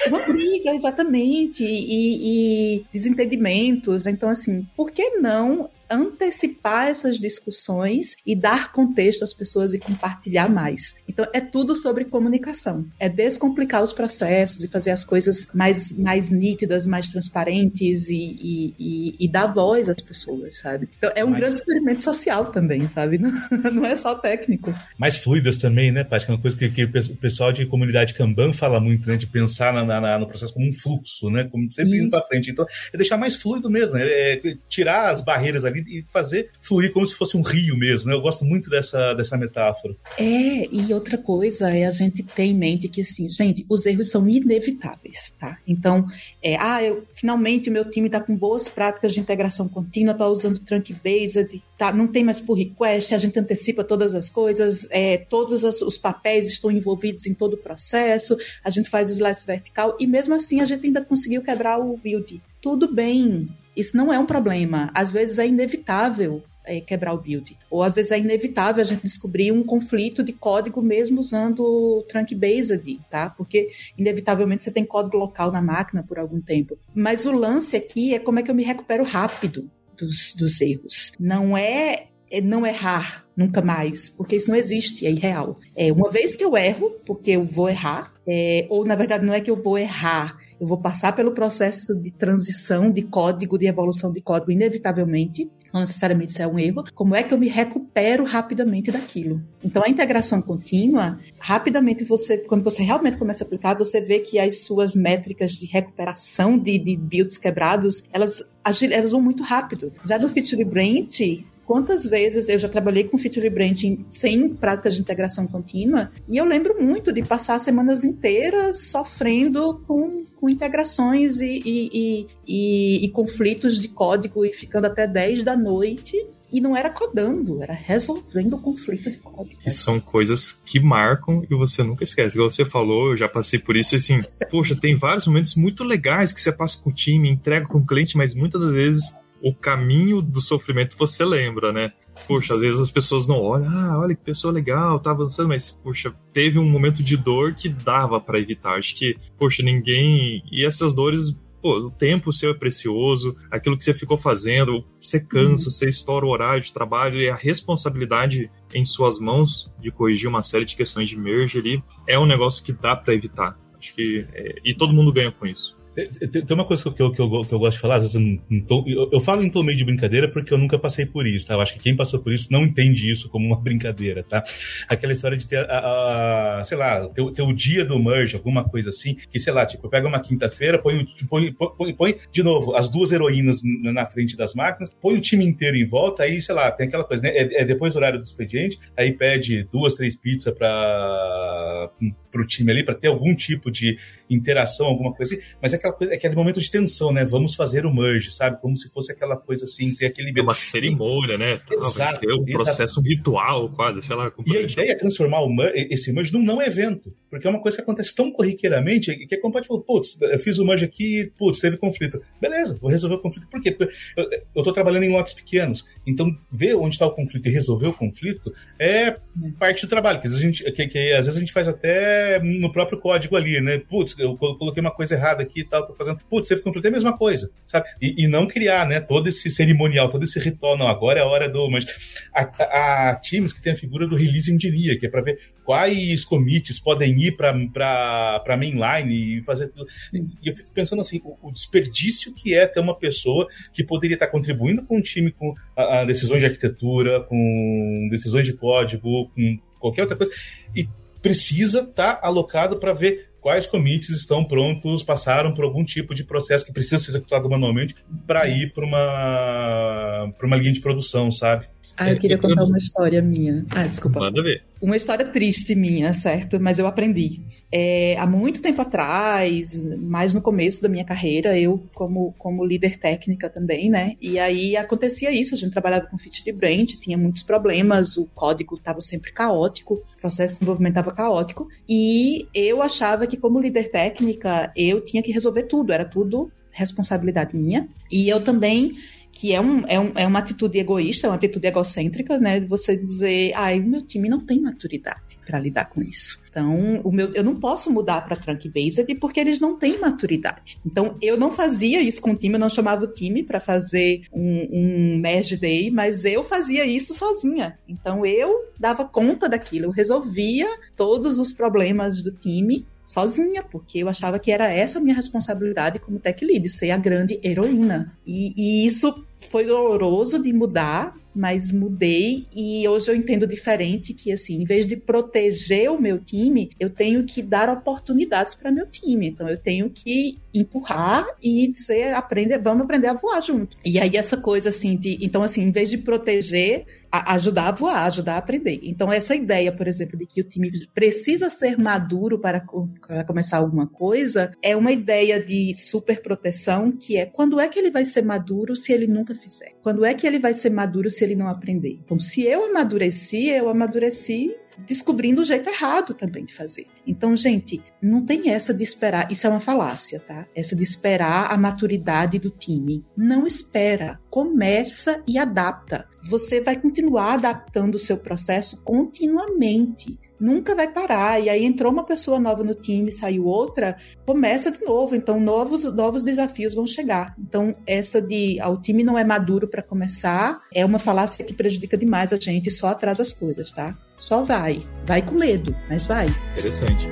Uma briga, exatamente. E, e desentendimentos. Então, assim, por que não antecipar essas discussões e dar contexto às pessoas e compartilhar mais. Então, é tudo sobre comunicação. É descomplicar os processos e fazer as coisas mais, mais nítidas, mais transparentes e, e, e, e dar voz às pessoas, sabe? Então, é um mais... grande experimento social também, sabe? Não, não, é só técnico. Mais fluidas também, né, Paty? É uma coisa que, que, o pessoal de comunidade Kanban fala muito, né? De pensar na, na, no processo como um fluxo, né? Como sempre indo para frente. Então, é deixar mais fluido mesmo, né? É tirar as barreiras ali ali e fazer fluir como se fosse um rio mesmo. Né? Eu gosto muito dessa, dessa metáfora. É, e outra coisa é a gente ter em mente que, assim, gente, os erros são inevitáveis, tá? Então, é, ah, eu, finalmente o meu time está com boas práticas de integração contínua, está usando Trunk-Based, tá, não tem mais pull request, a gente antecipa todas as coisas, é, todos os papéis estão envolvidos em todo o processo, a gente faz slice vertical e mesmo assim a gente ainda conseguiu quebrar o build. Tudo bem, isso não é um problema. Às vezes é inevitável é, quebrar o build. Ou às vezes é inevitável a gente descobrir um conflito de código mesmo usando o trunk based, tá? Porque inevitavelmente você tem código local na máquina por algum tempo. Mas o lance aqui é como é que eu me recupero rápido dos, dos erros. Não é, é não errar nunca mais, porque isso não existe, é irreal. É uma vez que eu erro, porque eu vou errar, é, ou na verdade não é que eu vou errar, eu vou passar pelo processo de transição de código, de evolução de código, inevitavelmente. não necessariamente isso é um erro, como é que eu me recupero rapidamente daquilo. Então a integração contínua, rapidamente você, quando você realmente começa a aplicar, você vê que as suas métricas de recuperação de, de builds quebrados, elas, elas vão muito rápido. Já no Feature Branch, Quantas vezes eu já trabalhei com feature branding sem práticas de integração contínua e eu lembro muito de passar semanas inteiras sofrendo com, com integrações e, e, e, e, conflitos de código e ficando até 10 da noite e não era codando, era resolvendo o conflito de código. E são coisas que marcam e você nunca esquece. Igual você falou, eu já passei por isso, assim, poxa, tem vários momentos muito legais que você passa com o time, entrega com o cliente, mas muitas das vezes o caminho do sofrimento você lembra, né? Poxa, às vezes as pessoas não olham, ah, olha que pessoa legal, tá avançando, mas, poxa, teve um momento de dor que dava para evitar. Acho que, poxa, ninguém. E essas dores pô, o tempo seu é precioso, aquilo que você ficou fazendo, você cansa, uhum. você estoura o horário de trabalho e a responsabilidade em suas mãos de corrigir uma série de questões de merge ali é um negócio que dá para evitar. Acho que. É, e todo mundo ganha com isso. Tem uma coisa que eu, que eu, que eu gosto de falar, às vezes eu, tô, eu, eu, falo em tom meio de brincadeira porque eu nunca passei por isso, tá? Eu acho que quem passou por isso não entende isso como uma brincadeira, tá? Aquela história de ter, a, a, sei lá, ter, ter, o dia do merge, alguma coisa assim, que, sei lá, tipo, pega uma quinta-feira, põe, põe, põe, põe, de novo, as duas heroínas na frente das máquinas, põe o time inteiro em volta, aí, sei lá, tem aquela coisa, né? É, é depois do horário do expediente, aí pede duas, três pizzas para pro time ali, para ter algum tipo de interação, alguma coisa assim, mas é aquela coisa, é aquele momento de tensão, né? Vamos fazer o merge, sabe? Como se fosse aquela coisa assim, ter aquele. É uma cerimônia, né? Exato. É um processo exato. ritual, quase, sei lá. E a ideia é transformar merge, esse merge num não evento, porque é uma coisa que acontece tão corriqueiramente que é falar, putz, eu fiz o merge aqui, putz, teve conflito. Beleza, vou resolver o conflito. Por quê? Porque eu, eu tô trabalhando em lotes pequenos, então ver onde está o conflito e resolver o conflito é parte do trabalho, que às vezes a gente, que, que às vezes a gente faz até no próprio código ali, né? Putz, eu coloquei uma coisa errada aqui e tal, tô fazendo. Putz, teve conflito, é a mesma coisa, sabe? E, e, não criar, né, todo esse cerimonial, todo esse ritual, não, agora é a hora do. Mas há, times que tem a figura do release engineer, que é para ver quais commits podem ir para mainline e fazer tudo. E eu fico pensando assim, o, o, desperdício que é ter uma pessoa que poderia estar contribuindo com o time com a, a decisões de arquitetura, com decisões de código, com qualquer outra coisa, e precisa estar tá alocado para ver quais commits estão prontos, passaram por algum tipo de processo que precisa ser executado manualmente para ir para uma, uma linha de produção, sabe? Ah, eu queria contar uma história minha. Ah, desculpa. Manda ver. Uma história triste minha, certo? Mas eu aprendi. É, há muito tempo atrás, mais no começo da minha carreira, eu como, como líder técnica também, né? E aí acontecia isso, a gente trabalhava com feature brand, tinha muitos problemas, o código estava sempre caótico, o processo de desenvolvimento estava caótico, e eu achava que como líder técnica, eu tinha que resolver tudo, era tudo responsabilidade minha. E eu também que é, um, é, um, é uma atitude egoísta, uma atitude egocêntrica, né? De você dizer, ah, o meu time não tem maturidade para lidar com isso. Então, o meu, eu não posso mudar para Trunk Based porque eles não têm maturidade. Então, eu não fazia isso com o time, eu não chamava o time para fazer um, um merge day, mas eu fazia isso sozinha. Então, eu dava conta daquilo, eu resolvia todos os problemas do time sozinha, porque eu achava que era essa a minha responsabilidade como tech lead, ser a grande heroína. E, e isso foi doloroso de mudar, mas mudei e hoje eu entendo diferente que assim, em vez de proteger o meu time, eu tenho que dar oportunidades para meu time. Então eu tenho que empurrar e dizer, aprender, vamos aprender a voar junto. E aí essa coisa assim de, então assim, em vez de proteger, ajudar a voar, ajudar a aprender. Então, essa ideia, por exemplo, de que o time precisa ser maduro para, para começar alguma coisa, é uma ideia de super proteção, que é quando é que ele vai ser maduro se ele nunca fizer? Quando é que ele vai ser maduro se ele não aprender? Então, se eu amadureci, eu amadureci descobrindo o jeito errado também de fazer. Então, gente, não tem essa de esperar, isso é uma falácia, tá? Essa de esperar a maturidade do time. Não espera, começa e adapta você vai continuar adaptando o seu processo continuamente. Nunca vai parar. E aí entrou uma pessoa nova no time, saiu outra, começa de novo. Então, novos, novos desafios vão chegar. Então, essa de ah, o time não é maduro para começar é uma falácia que prejudica demais a gente só atrasa as coisas, tá? Só vai. Vai com medo, mas vai. Interessante.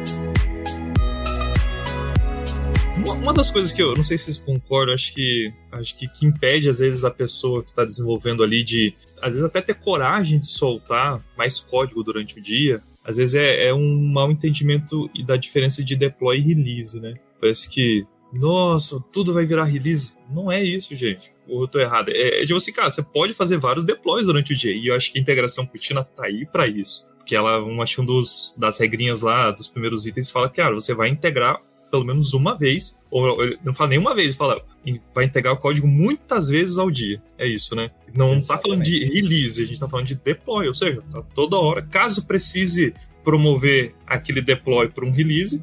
Uma das coisas que eu não sei se vocês concordam, acho que acho que, que impede às vezes a pessoa que está desenvolvendo ali de às vezes até ter coragem de soltar mais código durante o dia, às vezes é, é um mau entendimento da diferença de deploy e release, né? Parece que nossa, tudo vai virar release. Não é isso, gente. Ou eu tô errado. É, é tipo assim, cara, você pode fazer vários deploys durante o dia. E eu acho que a integração contínua tá aí para isso. Que ela, um, acho um dos, das regrinhas lá, dos primeiros itens, fala que, cara, você vai integrar pelo menos uma vez, ou não fala nenhuma vez, fala vai integrar o código muitas vezes ao dia. É isso, né? Não Exatamente. tá falando de release, a gente tá falando de deploy, ou seja, tá toda hora, caso precise promover aquele deploy para um release,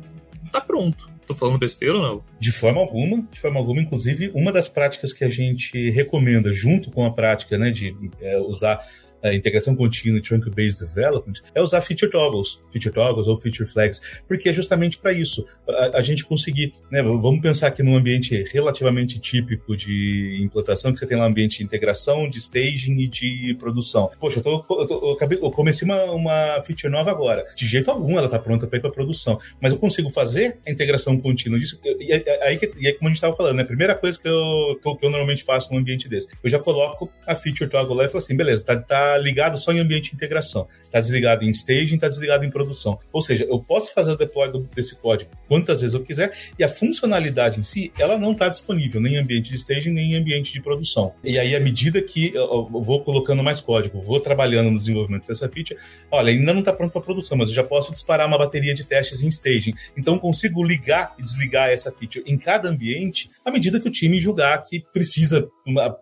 tá pronto. Tô falando besteira ou não? De forma alguma, de forma alguma. Inclusive, uma das práticas que a gente recomenda, junto com a prática né, de é, usar a integração contínua trunk-based development é usar feature toggles, feature toggles ou feature flags, porque é justamente para isso, a, a, gente conseguir, né, vamos pensar aqui num ambiente relativamente típico de implantação, que você tem lá um ambiente de integração, de staging e de produção. Poxa, eu, tô, eu, tô, eu, acabei, eu comecei uma, uma feature nova agora, de jeito algum ela está pronta para ir para produção, mas eu consigo fazer a integração contínua disso, e, aí, e aí como a gente estava falando, né, a primeira coisa que eu, que eu normalmente faço num ambiente desse, eu já coloco a feature toggle lá e falo assim, beleza, tá, tá ligado só em ambiente de integração, está desligado em staging, está desligado em produção. Ou seja, eu posso fazer o deploy desse código quantas vezes eu quiser e a funcionalidade em si, ela não está disponível nem em ambiente de staging, nem em ambiente de produção. E aí, à medida que eu vou colocando mais código, vou trabalhando no desenvolvimento dessa feature, olha, ainda não está pronto para produção, mas eu já posso disparar uma bateria de testes em staging. Então, consigo ligar e desligar essa feature em cada ambiente à medida que o time julgar que precisa,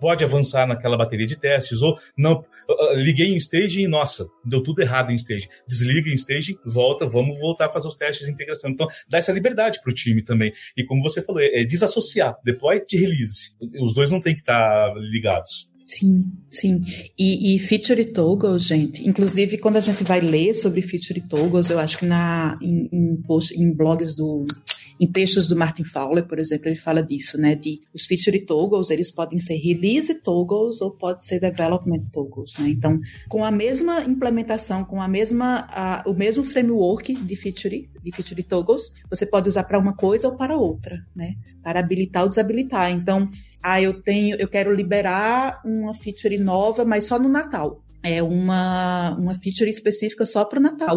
pode avançar naquela bateria de testes ou não liguei em stage e, nossa, deu tudo errado em stage. Desliga em stage, volta, vamos voltar a fazer os testes de integração. Então, dá essa liberdade para o time também. E como você falou, é, é desassociar deploy de release. Os dois não tem que estar tá ligados. Sim, sim. E, e, feature toggles, gente, inclusive quando a gente vai ler sobre feature toggles, eu acho que na, em, em, post, em blogs do em textos do Martin Fowler, por exemplo, ele fala disso, né? De os feature toggles, eles podem ser release toggles ou pode ser development toggles, né? Então, com a mesma implementação, com a mesma, a, o mesmo framework de feature, de feature toggles, você pode usar para uma coisa ou para outra, né? Para habilitar ou desabilitar. Então, ah, eu tenho, eu quero liberar uma feature nova, mas só no Natal é uma, uma feature específica só para o Natal.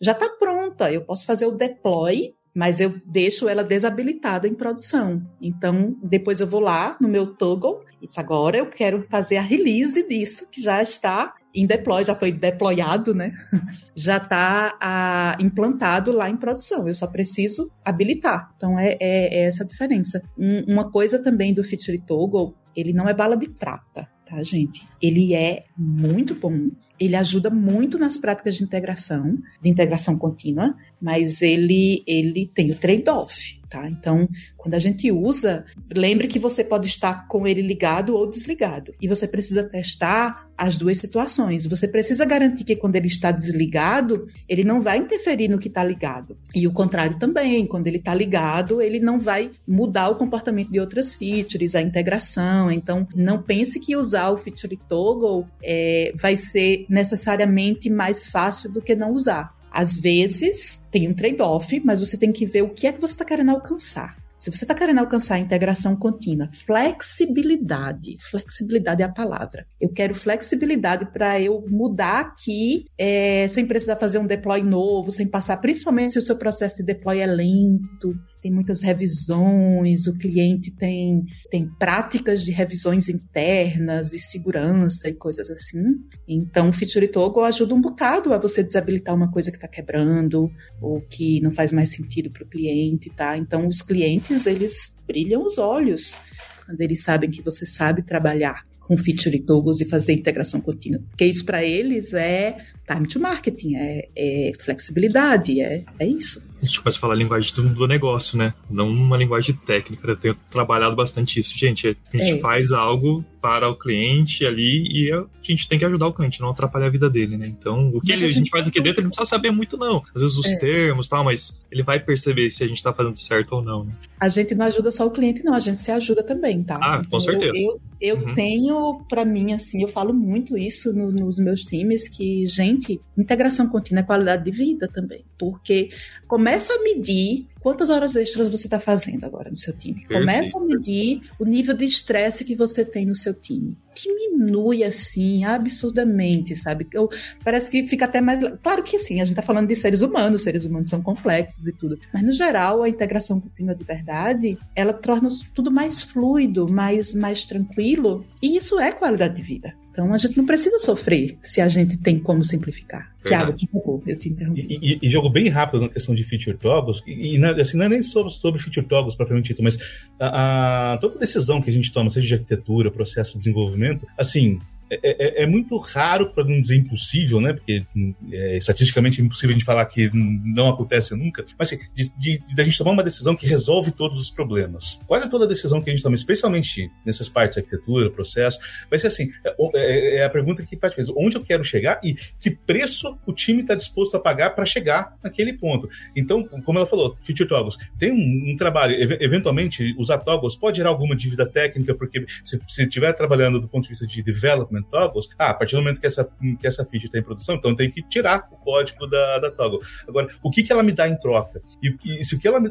Já está pronta, eu posso fazer o deploy mas eu deixo ela desabilitada em produção. Então, depois eu vou lá no meu toggle, isso agora eu quero fazer a release disso, que já está em deploy, já foi deployado, né? já está ah, implantado lá em produção. Eu só preciso habilitar. Então, é, é, é essa a diferença. Um, uma coisa também do Feature Toggle, ele não é bala de prata, tá, gente? Ele é muito bom ele ajuda muito nas práticas de integração, de integração contínua, mas ele, ele tem o trade-off, tá? Então, quando a gente usa, lembre que você pode estar com ele ligado ou desligado. E você precisa testar as duas situações. Você precisa garantir que quando ele está desligado, ele não vai interferir no que está ligado. E o contrário também, quando ele está ligado, ele não vai mudar o comportamento de outras features, a integração. Então, não pense que usar o feature toggle é, vai ser necessariamente mais fácil do que não usar. Às vezes tem um trade-off, mas você tem que ver o que é que você está querendo alcançar. Se você está querendo alcançar a integração contínua, flexibilidade, flexibilidade é a palavra. Eu quero flexibilidade para eu mudar aqui é, sem precisar fazer um deploy novo, sem passar, principalmente se o seu processo de deploy é lento, tem muitas revisões, o cliente tem, tem práticas de revisões internas, de segurança e coisas assim. Então, o Feature Toggle ajuda um bocado a você desabilitar uma coisa que está quebrando ou que não faz mais sentido para o cliente, tá? Então, os clientes, eles brilham os olhos quando eles sabem que você sabe trabalhar com feature toggles e fazer integração contínua. Porque isso para eles é time to marketing, é, é flexibilidade, é, é isso a gente começa a falar a linguagem do, do negócio, né? Não uma linguagem técnica. Eu tenho trabalhado bastante isso. Gente, a gente é. faz algo para o cliente ali e a gente tem que ajudar o cliente, não atrapalhar a vida dele, né? Então, o que ele, a, gente a gente faz aqui dentro, ele não precisa saber muito, não. Às vezes os é. termos e tal, mas ele vai perceber se a gente está fazendo certo ou não. Né? A gente não ajuda só o cliente, não. A gente se ajuda também, tá? Ah, com certeza. Eu, eu, eu uhum. tenho, para mim, assim, eu falo muito isso no, nos meus times, que, gente, integração contínua é qualidade de vida também. Porque começa a medir quantas horas extras você está fazendo agora no seu time. Começa a medir o nível de estresse que você tem no seu time. Diminui assim, absurdamente, sabe? Eu, parece que fica até mais. Claro que sim, a gente está falando de seres humanos, seres humanos são complexos e tudo. Mas no geral, a integração contínua de verdade, ela torna tudo mais fluido, mais, mais tranquilo. E isso é qualidade de vida. Então a gente não precisa sofrer se a gente tem como simplificar. Tiago, por favor, eu te interrompi. E, e, e, jogo bem rápido na questão de feature toggles, e, e assim, não é nem sobre, sobre feature toggles propriamente dito, mas a, a, toda decisão que a gente toma, seja de arquitetura, processo de desenvolvimento, assim, é, é, é, muito raro, para não dizer impossível, né? Porque é, estatisticamente é impossível a gente falar que não acontece nunca. Mas assim, de, de, de, a gente tomar uma decisão que resolve todos os problemas. Quase toda decisão que a gente toma, especialmente nessas partes arquitetura, processo, vai ser assim: é, é, é a pergunta que Paty fez: onde eu quero chegar e que preço o time está disposto a pagar para chegar naquele ponto. Então, como ela falou, feature toggles, tem um, um trabalho, eventualmente, usar toggles pode gerar alguma dívida técnica, porque se estiver trabalhando do ponto de vista de development, toggles, ah, a partir do momento que essa, que essa feature está em produção, então tem que tirar o código da, da toggle. Agora, o que, que ela me dá em troca? E, e se o que ela me,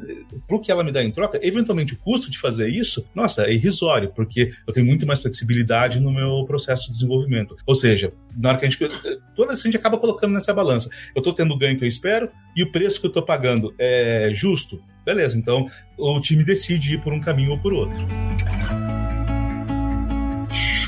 que ela me dá em troca, eventualmente o custo de fazer isso, nossa, é irrisório, porque eu tenho muito mais flexibilidade no meu processo de desenvolvimento. Ou seja, na hora que a gente. Toda a gente acaba colocando nessa balança. Eu estou tendo o ganho que eu espero e o preço que eu estou pagando é justo. Beleza, então o time decide ir por um caminho ou por outro.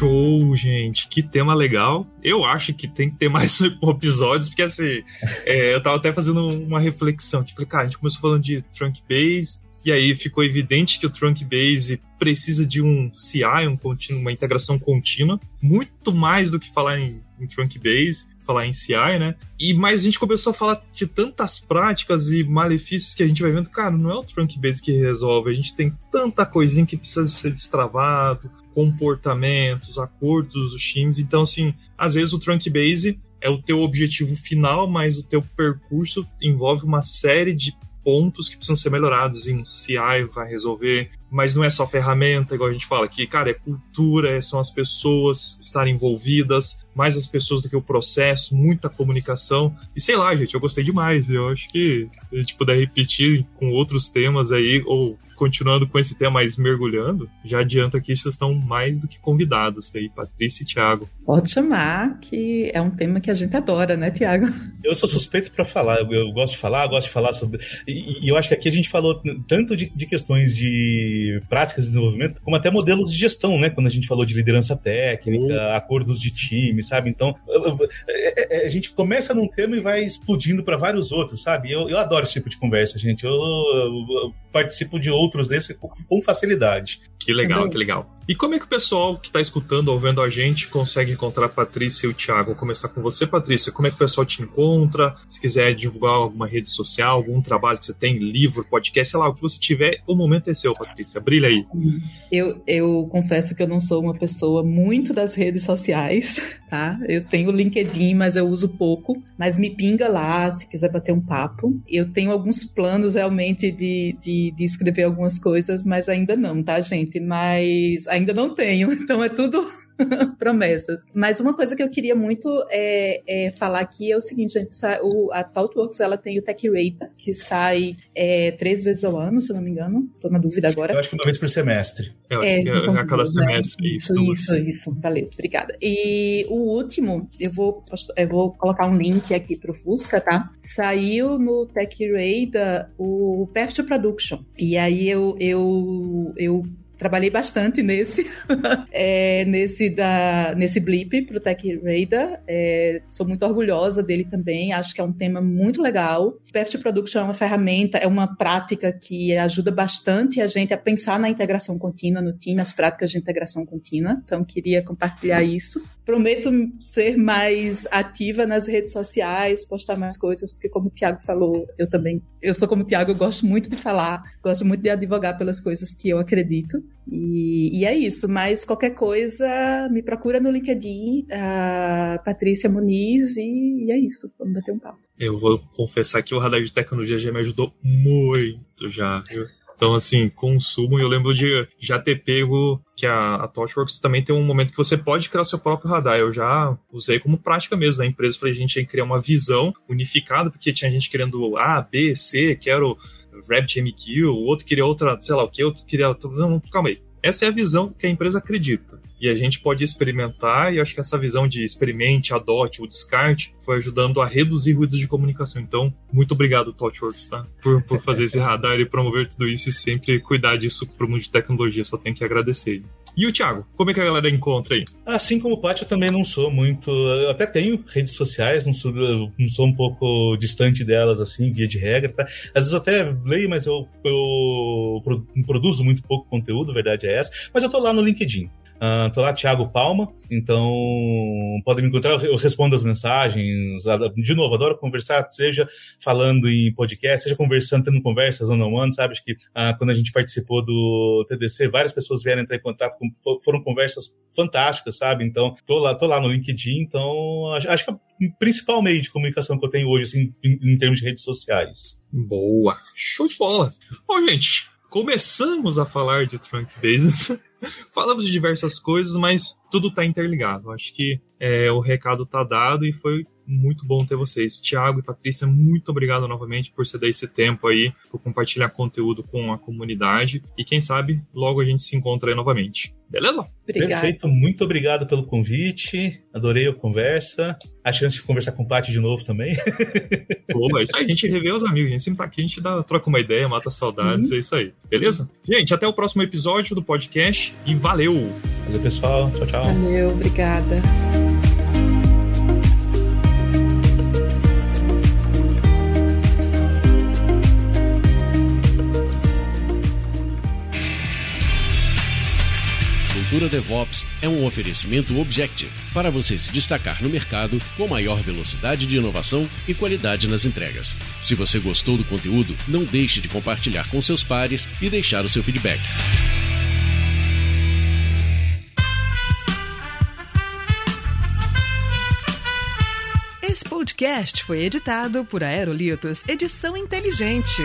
Show, gente. Que tema legal. Eu acho que tem que ter mais episódios, porque assim, é, eu tava até fazendo uma reflexão. Tipo, cara, a gente começou falando de trunk base, e aí ficou evidente que o trunk base precisa de um CI, um contínuo, uma integração contínua, muito mais do que falar em, em trunk base falar em CI, né? E mas a gente começou a falar de tantas práticas e malefícios que a gente vai vendo, cara, não é o trunk base que resolve, a gente tem tanta coisinha que precisa ser destravado, comportamentos, acordos dos times. Então, assim, às vezes o trunk base é o teu objetivo final, mas o teu percurso envolve uma série de pontos que precisam ser melhorados em CI vai resolver, mas não é só ferramenta, igual a gente fala aqui, cara, é cultura, é, são as pessoas estarem envolvidas, mais as pessoas do que o processo, muita comunicação. E sei lá, gente, eu gostei demais. Eu acho que a gente puder repetir com outros temas aí, ou continuando com esse tema, mais mergulhando, já adianta que vocês estão mais do que convidados aí, Patrícia e Tiago. Pode chamar, que é um tema que a gente adora, né, Tiago? Eu sou suspeito para falar, eu gosto de falar, gosto de falar sobre. E, e, eu acho que aqui a gente falou tanto de, de, questões de práticas de desenvolvimento, como até modelos de gestão, né? Quando a gente falou de liderança técnica, uhum. acordos de time, sabe? Então, a gente começa num tema e vai explodindo para vários outros, sabe? Eu, eu adoro esse tipo de conversa, gente. Eu, eu, eu participo de outros outros desses com facilidade. Que legal, que legal. E como é que o pessoal que está escutando ou vendo a gente consegue encontrar a Patrícia e o Thiago? Vou começar com você, Patrícia. Como é que o pessoal te encontra? Se quiser divulgar alguma rede social, algum trabalho que você tem, livro, podcast, sei lá, o que você tiver, o momento é seu, Patrícia. Brilha aí. Eu, eu confesso que eu não sou uma pessoa muito das redes sociais, tá? Eu tenho o LinkedIn, mas eu uso pouco. Mas me pinga lá se quiser bater um papo. Eu tenho alguns planos realmente de, de, de escrever algumas coisas, mas ainda não, tá, gente? Mas ainda não tenho, então é tudo promessas. Mas uma coisa que eu queria muito é, é falar aqui é o seguinte, gente, o, a ThoughtWorks ela tem o Tech Rate, que sai é, três vezes ao ano, se eu não me engano. Tô na dúvida agora. Eu acho que uma vez por semestre. É, é, é a cada semestre. Né? Isso, isso, isso, isso. Valeu, obrigada. E o último, eu vou, eu vou colocar um link aqui pro Fusca, tá? Saiu no Tech Radar o Path to Production. E aí eu, eu, eu trabalhei bastante nesse, é, nesse, da, nesse blip pro Tech Radar. É, sou muito orgulhosa dele também. Acho que é um tema muito legal. Path Production é uma ferramenta, é uma prática que ajuda bastante a gente a pensar na integração contínua no time, as práticas de integração contínua. Então, queria compartilhar isso. Prometo ser mais ativa nas redes sociais, postar mais coisas, porque como o Tiago falou, eu também, eu sou como o Tiago, eu gosto muito de falar, gosto muito de advogar pelas coisas que eu acredito. E, e, é isso, mas qualquer coisa, me procura no LinkedIn, Patrícia Muniz, e, e é isso, vamos bater um papo. Eu vou confessar que o radar de tecnologia já me ajudou muito já. Então, assim, consumo. Eu lembro de já ter pego que a, a também tem um momento que você pode criar seu próprio radar. Eu já usei como prática mesmo na empresa para a gente criar uma visão unificada, porque tinha gente querendo A, B, C, quero RabbitMQ, o outro queria outra, sei lá o que, outro queria. Não, calma aí. Essa é a visão que a empresa acredita e a gente pode experimentar, e acho que essa visão de experimente, adote, o descarte, foi ajudando a reduzir ruídos de comunicação. Então, muito obrigado, TouchWorks, tá? Por, por fazer esse radar e promover tudo isso e sempre cuidar disso para o mundo de tecnologia, só tenho que agradecer. E o Thiago, como é que a galera encontra aí? Assim como o Paty, eu também não sou muito. Eu até tenho redes sociais, não sou, não sou um pouco distante delas, assim, via de regra, tá? Às vezes eu até leio, mas eu, eu produzo muito pouco conteúdo, verdade é essa. Mas eu tô lá no LinkedIn. Uh, tô lá, Thiago Palma, então podem me encontrar, eu respondo as mensagens. De novo, adoro conversar, seja falando em podcast, seja conversando, tendo conversas one on one, sabe? Acho que uh, quando a gente participou do TDC, várias pessoas vieram entrar em contato, com, foram conversas fantásticas, sabe? Então, tô lá, tô lá no LinkedIn, então acho que é o principal meio de comunicação que eu tenho hoje, assim, em, em termos de redes sociais. Boa! Show de bola! Bom, gente, começamos a falar de Trunk Based. Falamos de diversas coisas, mas tudo está interligado. Acho que é, o recado está dado e foi muito bom ter vocês. Tiago e Patrícia, muito obrigado novamente por ceder esse tempo aí, por compartilhar conteúdo com a comunidade. E quem sabe, logo a gente se encontra aí novamente. Beleza? Obrigado. Perfeito, muito obrigado pelo convite. Adorei a conversa. A chance de conversar com o Paty de novo também. Pô, é isso aí, a gente revê os amigos, a gente sempre tá aqui, a gente dá, troca uma ideia, mata saudades, uhum. é isso aí. Beleza? Gente, até o próximo episódio do podcast e valeu! Valeu, pessoal. Tchau, tchau. Valeu, obrigada. Cultura DevOps é um oferecimento Objective para você se destacar no mercado com maior velocidade de inovação e qualidade nas entregas. Se você gostou do conteúdo, não deixe de compartilhar com seus pares e deixar o seu feedback. Esse podcast foi editado por Aerolitos Edição Inteligente.